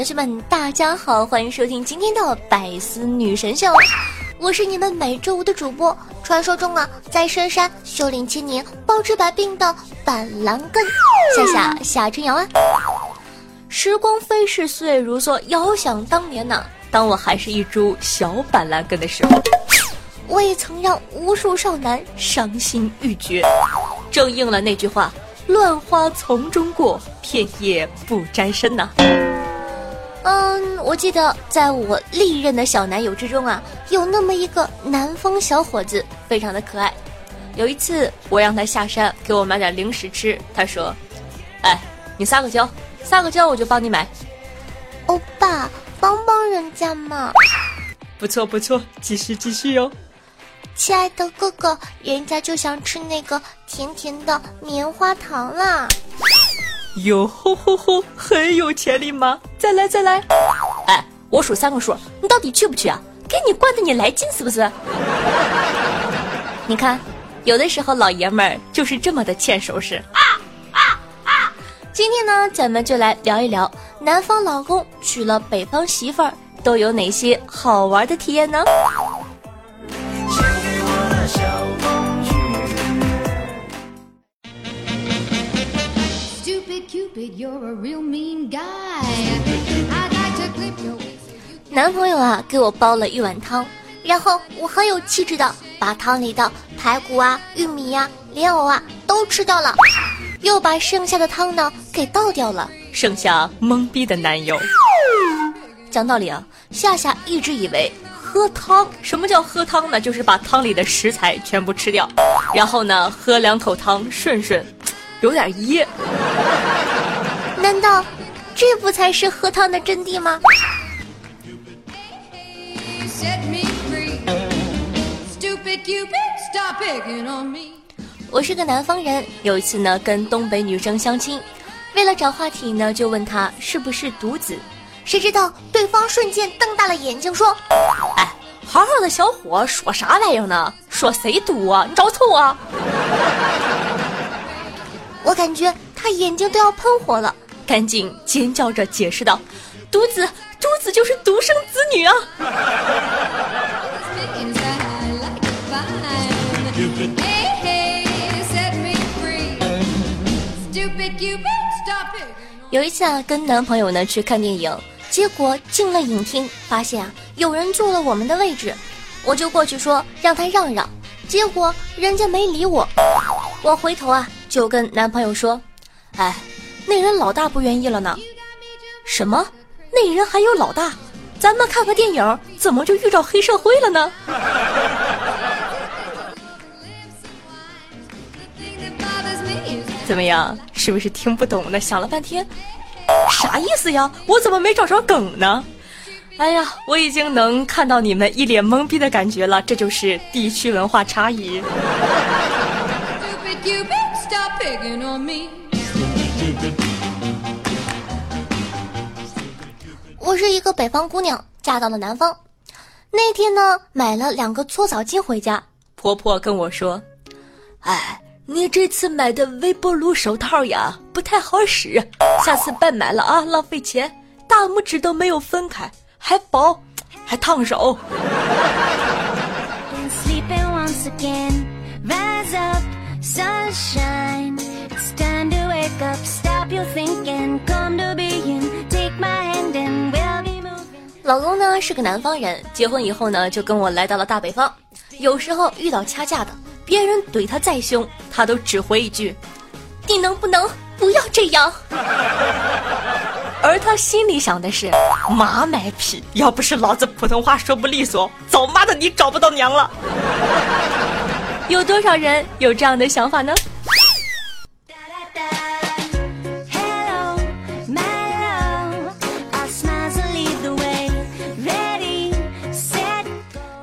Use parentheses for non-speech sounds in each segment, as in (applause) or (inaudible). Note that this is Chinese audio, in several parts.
同学们，大家好，欢迎收听今天的百思女神秀，我是你们每周五的主播，传说中啊，在深山修炼千年、包治百病的板蓝根夏夏夏春瑶啊。时光飞逝，岁月如梭，遥想当年呐，当我还是一株小板蓝根的时候，我也曾让无数少男伤心欲绝，正应了那句话：乱花丛中过，片叶不沾身呐。嗯，我记得在我历任的小男友之中啊，有那么一个南方小伙子，非常的可爱。有一次，我让他下山给我买点零食吃，他说：“哎，你撒个娇，撒个娇我就帮你买。”欧巴，帮帮人家嘛！不错不错，继续继续哟。亲爱的哥哥，人家就想吃那个甜甜的棉花糖啦。哟吼吼吼，很有潜力吗？再来再来！哎，我数三个数，你到底去不去啊？给你惯的你来劲是不是？你看，有的时候老爷们儿就是这么的欠收拾。啊啊啊！今天呢，咱们就来聊一聊南方老公娶了北方媳妇儿都有哪些好玩的体验呢？男朋友啊，给我煲了一碗汤，然后我很有气质的把汤里的排骨啊、玉米呀、莲藕啊都吃掉了，又把剩下的汤呢给倒掉了，剩下懵逼的男友。讲道理啊，夏夏一直以为喝汤，什么叫喝汤呢？就是把汤里的食材全部吃掉，然后呢喝两口汤顺顺，有点噎。难道这不才是喝汤的真谛吗？我是个南方人，有一次呢跟东北女生相亲，为了找话题呢就问她是不是独子，谁知道对方瞬间瞪大了眼睛说：“哎，好好的小伙说啥玩意儿呢？说谁独啊？你找错啊！”我感觉他眼睛都要喷火了。赶紧尖叫着解释道：“独子，独子就是独生子女啊！”有一次啊，跟男朋友呢去看电影，结果进了影厅，发现啊有人坐了我们的位置，我就过去说让他让让，结果人家没理我。我回头啊就跟男朋友说：“哎。”那人老大不愿意了呢？什么？那人还有老大？咱们看个电影，怎么就遇到黑社会了呢？(laughs) 怎么样？是不是听不懂呢？想了半天，啥意思呀？我怎么没找着梗呢？哎呀，我已经能看到你们一脸懵逼的感觉了，这就是地区文化差异。我是一个北方姑娘，嫁到了南方。那天呢，买了两个搓澡巾回家，婆婆跟我说：“哎，你这次买的微波炉手套呀，不太好使，下次别买了啊，浪费钱。大拇指都没有分开，还薄，还烫手。”老公呢是个南方人，结婚以后呢就跟我来到了大北方。有时候遇到掐架的，别人怼他再凶，他都只回一句：“你能不能不要这样？” (laughs) 而他心里想的是：“妈卖批，要不是老子普通话说不利索，早妈的你找不到娘了。”有多少人有这样的想法呢？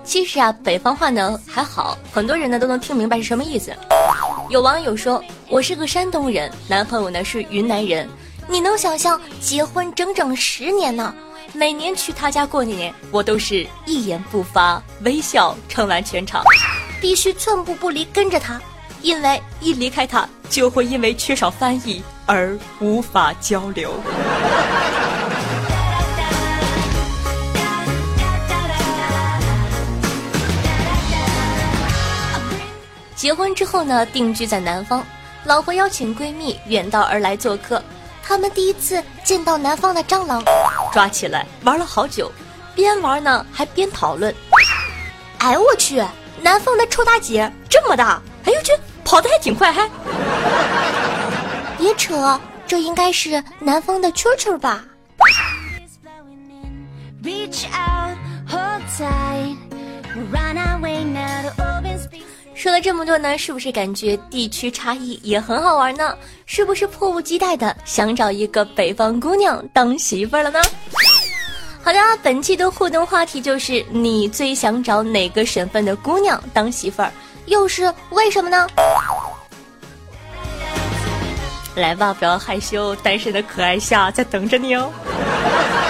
其实啊，北方话呢还好，很多人呢都能听明白是什么意思。有网友说：“我是个山东人，男朋友呢是云南人，你能想象结婚整整十年呢？每年去他家过年，我都是一言不发，微笑撑完全场，必须寸步不离跟着他，因为一离开他，就会因为缺少翻译而无法交流。”结婚之后呢，定居在南方，老婆邀请闺蜜远道而来做客，他们第一次见到南方的蟑螂，抓起来玩了好久，边玩呢还边讨论。哎我去，南方的臭大姐这么大，哎呦去，跑得还挺快还。别扯，这应该是南方的蛐蛐吧。说了这么多呢，是不是感觉地区差异也很好玩呢？是不是迫不及待的想找一个北方姑娘当媳妇儿了呢？好的，本期的互动话题就是你最想找哪个省份的姑娘当媳妇儿，又是为什么呢？来吧，不要害羞，单身的可爱夏在等着你哦，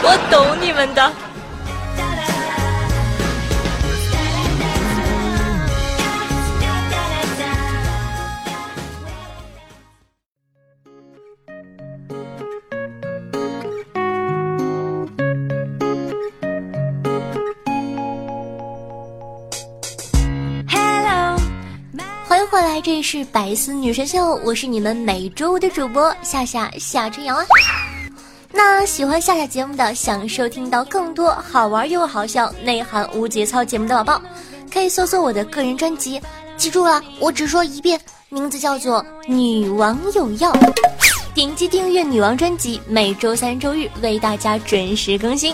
我懂你们的。这里是百思女神秀，我是你们每周五的主播夏夏夏春瑶啊。那喜欢夏夏节目的，想收听到更多好玩又好笑、内涵无节操节目的宝宝，可以搜索我的个人专辑。记住了，我只说一遍，名字叫做《女王有药》。点击订阅女王专辑，每周三、周日为大家准时更新。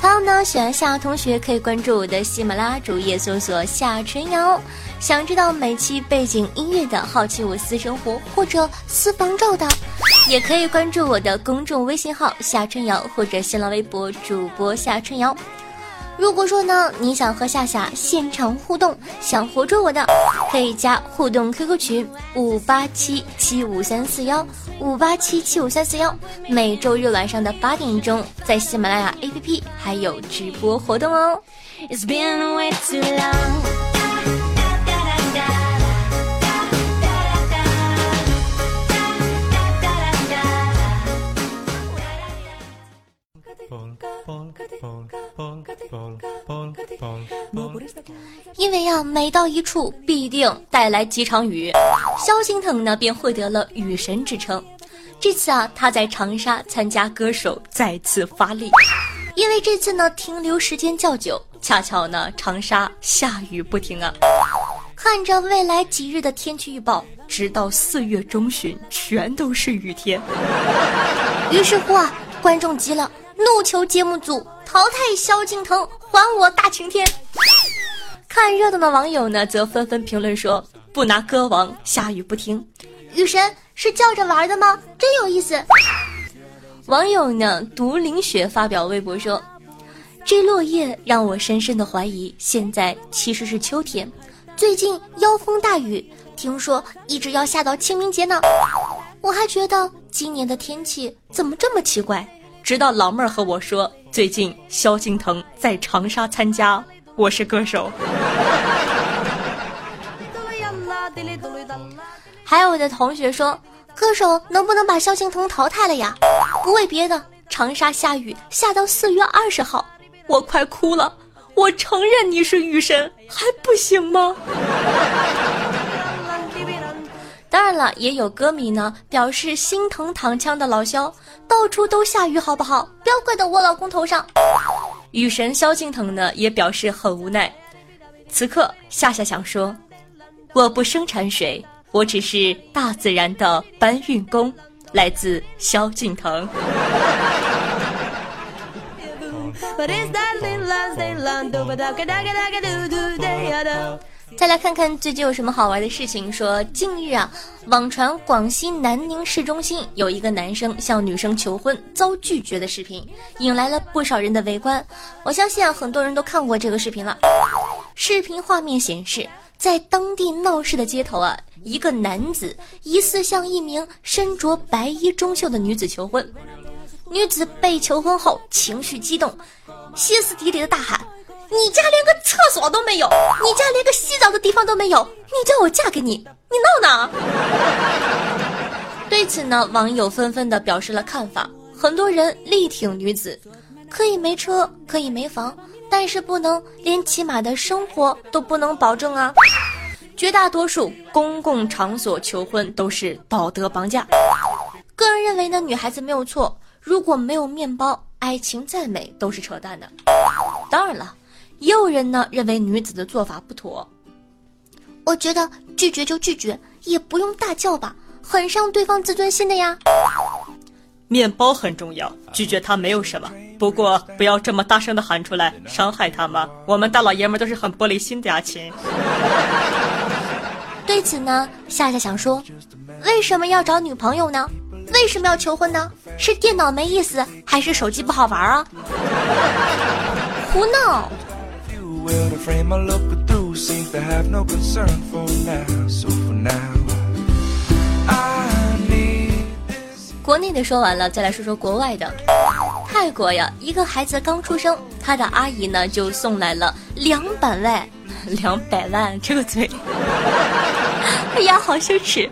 还有呢，喜欢夏同学可以关注我的喜马拉雅主页，搜索夏春瑶。想知道每期背景音乐的，好奇我私生活或者私房照的，也可以关注我的公众微信号夏春瑶或者新浪微博主播夏春瑶。如果说呢，你想和夏夏现场互动，想活捉我的，可以加互动 QQ 群五八七七五三四幺五八七七五三四幺。每周日晚上的八点钟，在喜马拉雅 APP 还有直播活动哦。It's been way too long. 因为呀，每到一处必定带来几场雨，萧敬腾呢便获得了雨神之称。这次啊，他在长沙参加歌手再次发力，因为这次呢停留时间较久，恰巧呢长沙下雨不停啊。看着未来几日的天气预报，直到四月中旬全都是雨天。于是乎啊，观众急了。怒求节目组淘汰萧敬腾，还我大晴天！看热闹的网友呢，则纷纷评论说：“不拿歌王，下雨不停。雨神是叫着玩的吗？真有意思。”网友呢，独凌雪发表微博说：“这落叶让我深深的怀疑，现在其实是秋天。最近妖风大雨，听说一直要下到清明节呢。我还觉得今年的天气怎么这么奇怪。”直到老妹儿和我说，最近萧敬腾在长沙参加《我是歌手》。还有的同学说，歌手能不能把萧敬腾淘汰了呀？不为别的，长沙下雨下到四月二十号，我快哭了。我承认你是雨神，还不行吗？当然了，也有歌迷呢表示心疼躺枪的老萧，到处都下雨，好不好？不要怪到我老公头上。雨神萧敬腾呢也表示很无奈。此刻夏夏想说，我不生产水，我只是大自然的搬运工。来自萧敬腾。再来看看最近有什么好玩的事情。说近日啊，网传广西南宁市中心有一个男生向女生求婚遭拒绝的视频，引来了不少人的围观。我相信啊，很多人都看过这个视频了。视频画面显示，在当地闹市的街头啊，一个男子疑似向一名身着白衣中袖的女子求婚。女子被求婚后，情绪激动，歇斯底里的大喊。你家连个厕所都没有，你家连个洗澡的地方都没有，你叫我嫁给你，你闹呢？对此呢，网友纷纷的表示了看法，很多人力挺女子，可以没车，可以没房，但是不能连起码的生活都不能保证啊。绝大多数公共场所求婚都是道德绑架，个人认为呢，女孩子没有错，如果没有面包，爱情再美都是扯淡的。当然了。也有人呢认为女子的做法不妥，我觉得拒绝就拒绝，也不用大叫吧，很伤对方自尊心的呀。面包很重要，拒绝他没有什么，不过不要这么大声的喊出来，伤害他吗？我们大老爷们都是很玻璃心的呀，亲。对此呢，夏夏想说，为什么要找女朋友呢？为什么要求婚呢？是电脑没意思，还是手机不好玩啊？胡闹！国内的说完了，再来说说国外的。泰国呀，一个孩子刚出生，他的阿姨呢就送来了两百万，(laughs) 两百万这个嘴，(laughs) 哎呀，好羞耻！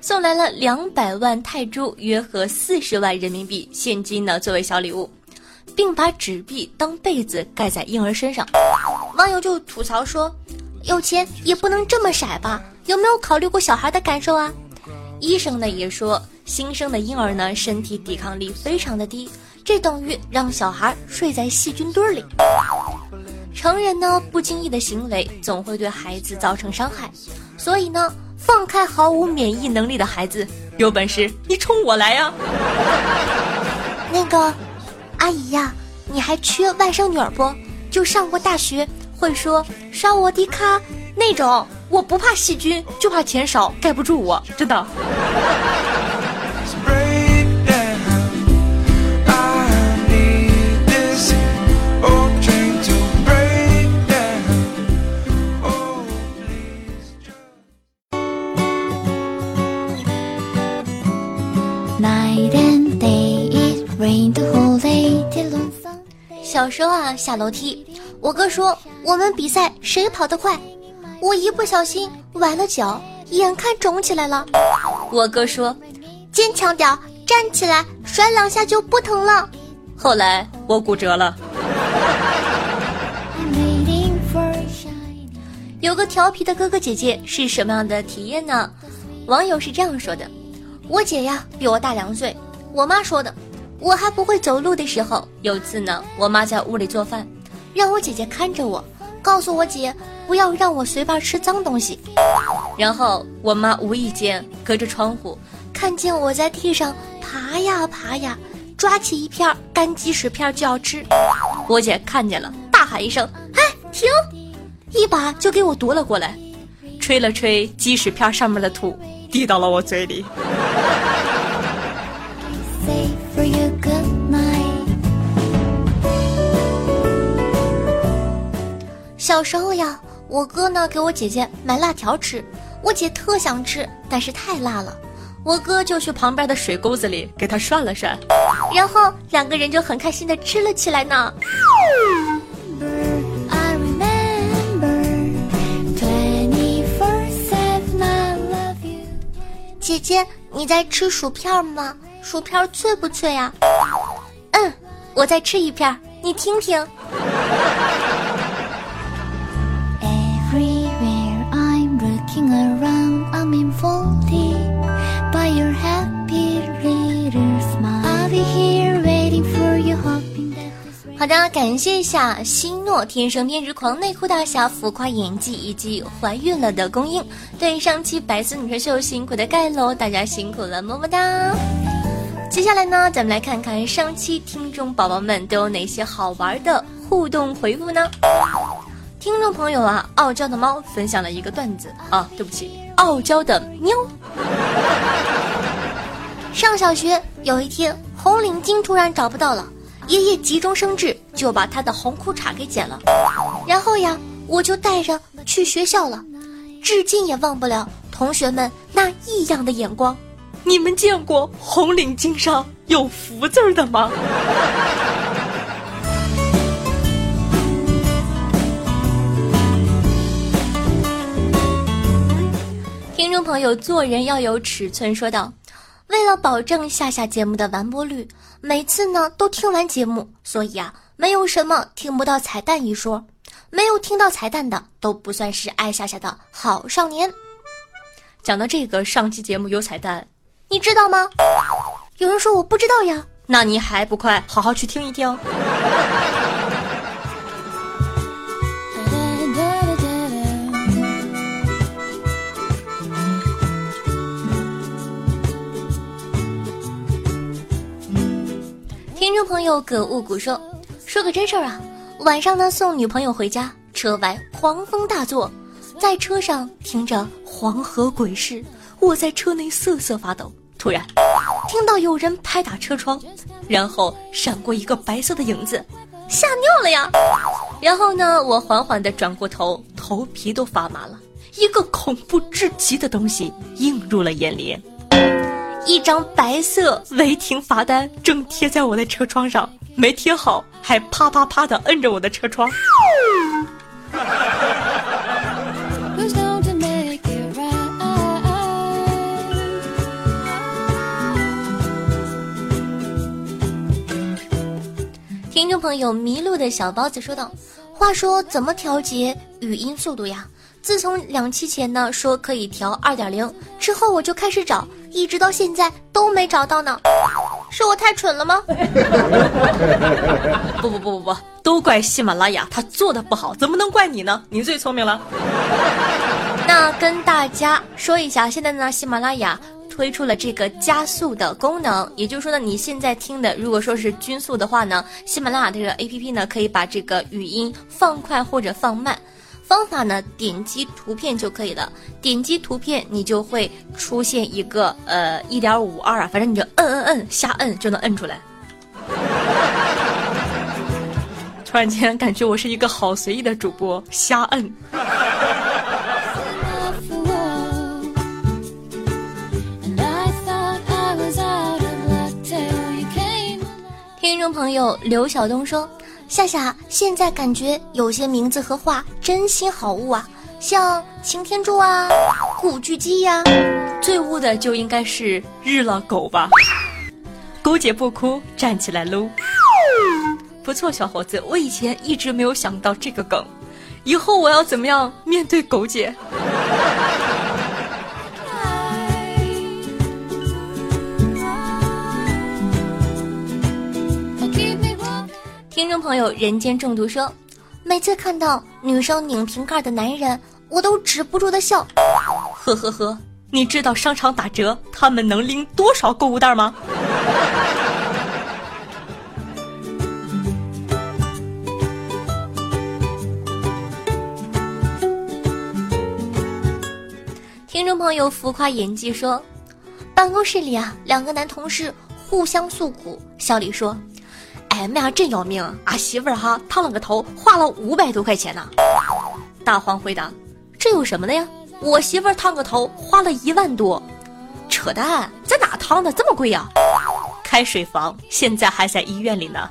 送来了两百万泰铢，约合四十万人民币现金呢，作为小礼物。并把纸币当被子盖在婴儿身上，网友就吐槽说：“有钱也不能这么傻吧？有没有考虑过小孩的感受啊？”医生呢也说，新生的婴儿呢身体抵抗力非常的低，这等于让小孩睡在细菌堆里。成人呢不经意的行为总会对孩子造成伤害，所以呢放开毫无免疫能力的孩子，有本事你冲我来呀！(laughs) 那个。阿姨呀，你还缺外甥女儿不？就上过大学，会说“刷我的卡”那种。我不怕细菌，就怕钱少盖不住我，真的。小时候啊，下楼梯，我哥说我们比赛谁跑得快，我一不小心崴了脚，眼看肿起来了。我哥说，坚强点，站起来甩两下就不疼了。后来我骨折了。有个调皮的哥哥姐姐是什么样的体验呢？网友是这样说的：我姐呀比我大两岁，我妈说的。我还不会走路的时候，有次呢，我妈在屋里做饭，让我姐姐看着我，告诉我姐不要让我随便吃脏东西。然后我妈无意间隔着窗户看见我在地上爬呀爬呀，抓起一片干鸡屎片就要吃。我姐看见了，大喊一声：“哎，停！”一把就给我夺了过来，吹了吹鸡屎片上面的土，滴到了我嘴里。小时候呀，我哥呢给我姐姐买辣条吃，我姐特想吃，但是太辣了，我哥就去旁边的水沟子里给他涮了涮，然后两个人就很开心的吃了起来呢。姐姐，你在吃薯片吗？薯片脆不脆呀？嗯，我再吃一片，你听听。好的，感谢一下希诺天生偏执狂内裤大侠浮夸演技以及怀孕了的公英，对上期白丝女神秀辛苦的盖楼，大家辛苦了，么么哒。接下来呢，咱们来看看上期听众宝宝们都有哪些好玩的互动回复呢？听众朋友啊，傲娇的猫分享了一个段子啊，对不起，傲娇的喵。上小学有一天，红领巾突然找不到了，爷爷急中生智，就把他的红裤衩给剪了。然后呀，我就带着去学校了，至今也忘不了同学们那异样的眼光。你们见过红领巾上有福字的吗？听众朋友，做人要有尺寸，说道。为了保证夏夏节目的完播率，每次呢都听完节目，所以啊，没有什么听不到彩蛋一说。没有听到彩蛋的都不算是爱夏夏的好少年。讲到这个，上期节目有彩蛋，你知道吗？有人说我不知道呀，那你还不快好好去听一听。朋友葛雾谷说：“说个真事儿啊，晚上呢送女朋友回家，车外狂风大作，在车上听着黄河鬼市，我在车内瑟瑟发抖。突然听到有人拍打车窗，然后闪过一个白色的影子，吓尿了呀！然后呢，我缓缓地转过头，头皮都发麻了，一个恐怖至极的东西映入了眼帘。”一张白色违停罚单正贴在我的车窗上，没贴好，还啪啪啪的摁着我的车窗。听众朋友，迷路的小包子说道：“话说怎么调节语音速度呀？自从两期前呢说可以调二点零之后，我就开始找。”一直到现在都没找到呢，是我太蠢了吗？(laughs) 不不不不不，都怪喜马拉雅，它做的不好，怎么能怪你呢？你最聪明了。那跟大家说一下，现在呢，喜马拉雅推出了这个加速的功能，也就是说呢，你现在听的，如果说是均速的话呢，喜马拉雅这个 A P P 呢，可以把这个语音放快或者放慢。方法呢？点击图片就可以了。点击图片，你就会出现一个呃一点五二啊，反正你就摁摁摁，瞎摁就能摁出来。突然间感觉我是一个好随意的主播，瞎摁。听众朋友刘晓东说。夏夏，现在感觉有些名字和话真心好污啊，像擎天柱啊、古巨基呀，最污的就应该是日了狗吧。狗姐不哭，站起来撸。不错，小伙子，我以前一直没有想到这个梗，以后我要怎么样面对狗姐？朋友，人间中毒说，每次看到女生拧瓶盖的男人，我都止不住的笑。呵呵呵，你知道商场打折他们能拎多少购物袋吗？听众朋友，浮夸演技说，办公室里啊，两个男同事互相诉苦，小李说。俺们俩真要命，俺媳妇儿哈烫了个头，花了五百多块钱呢。大黄回答：“这有什么的呀？我媳妇儿烫个头花了一万多，扯淡，在哪烫的这么贵呀？开水房，现在还在医院里呢。”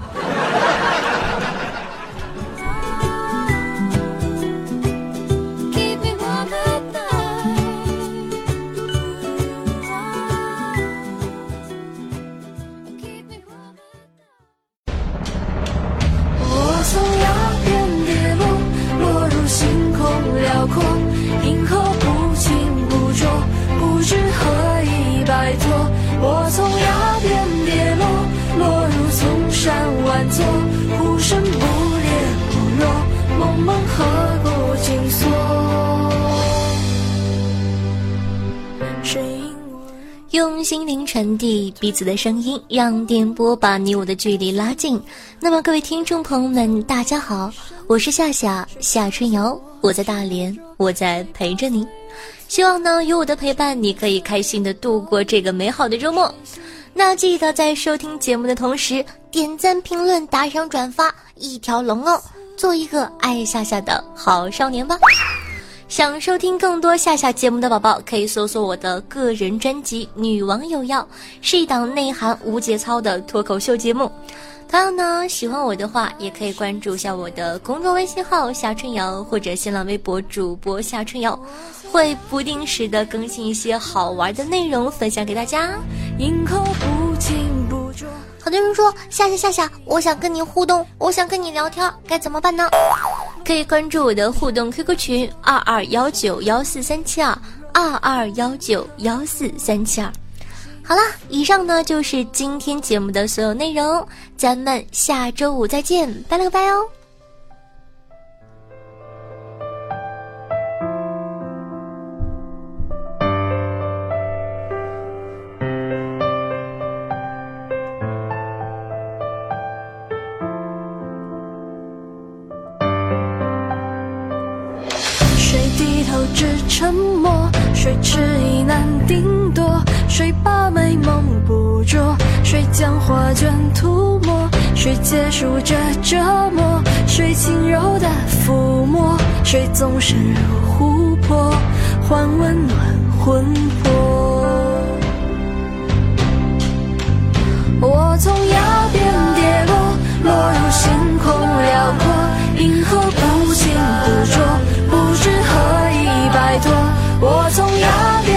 用心灵传递彼此的声音，让电波把你我的距离拉近。那么，各位听众朋友们，大家好，我是夏夏夏春瑶，我在大连，我在陪着你。希望呢，有我的陪伴，你可以开心的度过这个美好的周末。那记得在收听节目的同时。点赞、评论、打赏、转发，一条龙哦，做一个爱夏夏的好少年吧。想收听更多夏夏节目的宝宝，可以搜索我的个人专辑《女王有药》，是一档内涵无节操的脱口秀节目。同样呢，喜欢我的话，也可以关注一下我的公众微信号夏春瑶，或者新浪微博主播夏春瑶，会不定时的更新一些好玩的内容分享给大家。很多人说夏夏夏夏，我想跟你互动，我想跟你聊天，该怎么办呢？可以关注我的互动 QQ 群二二幺九幺四三七二二二幺九幺四三七二。好了，以上呢就是今天节目的所有内容，咱们下周五再见，拜了个拜哦。画卷涂抹？谁结束这折磨？谁轻柔的抚摸？谁纵身入湖泊，换温暖魂魄？我从崖边跌落，落入星空辽阔，银河不清不浊。不知何以摆脱我从崖边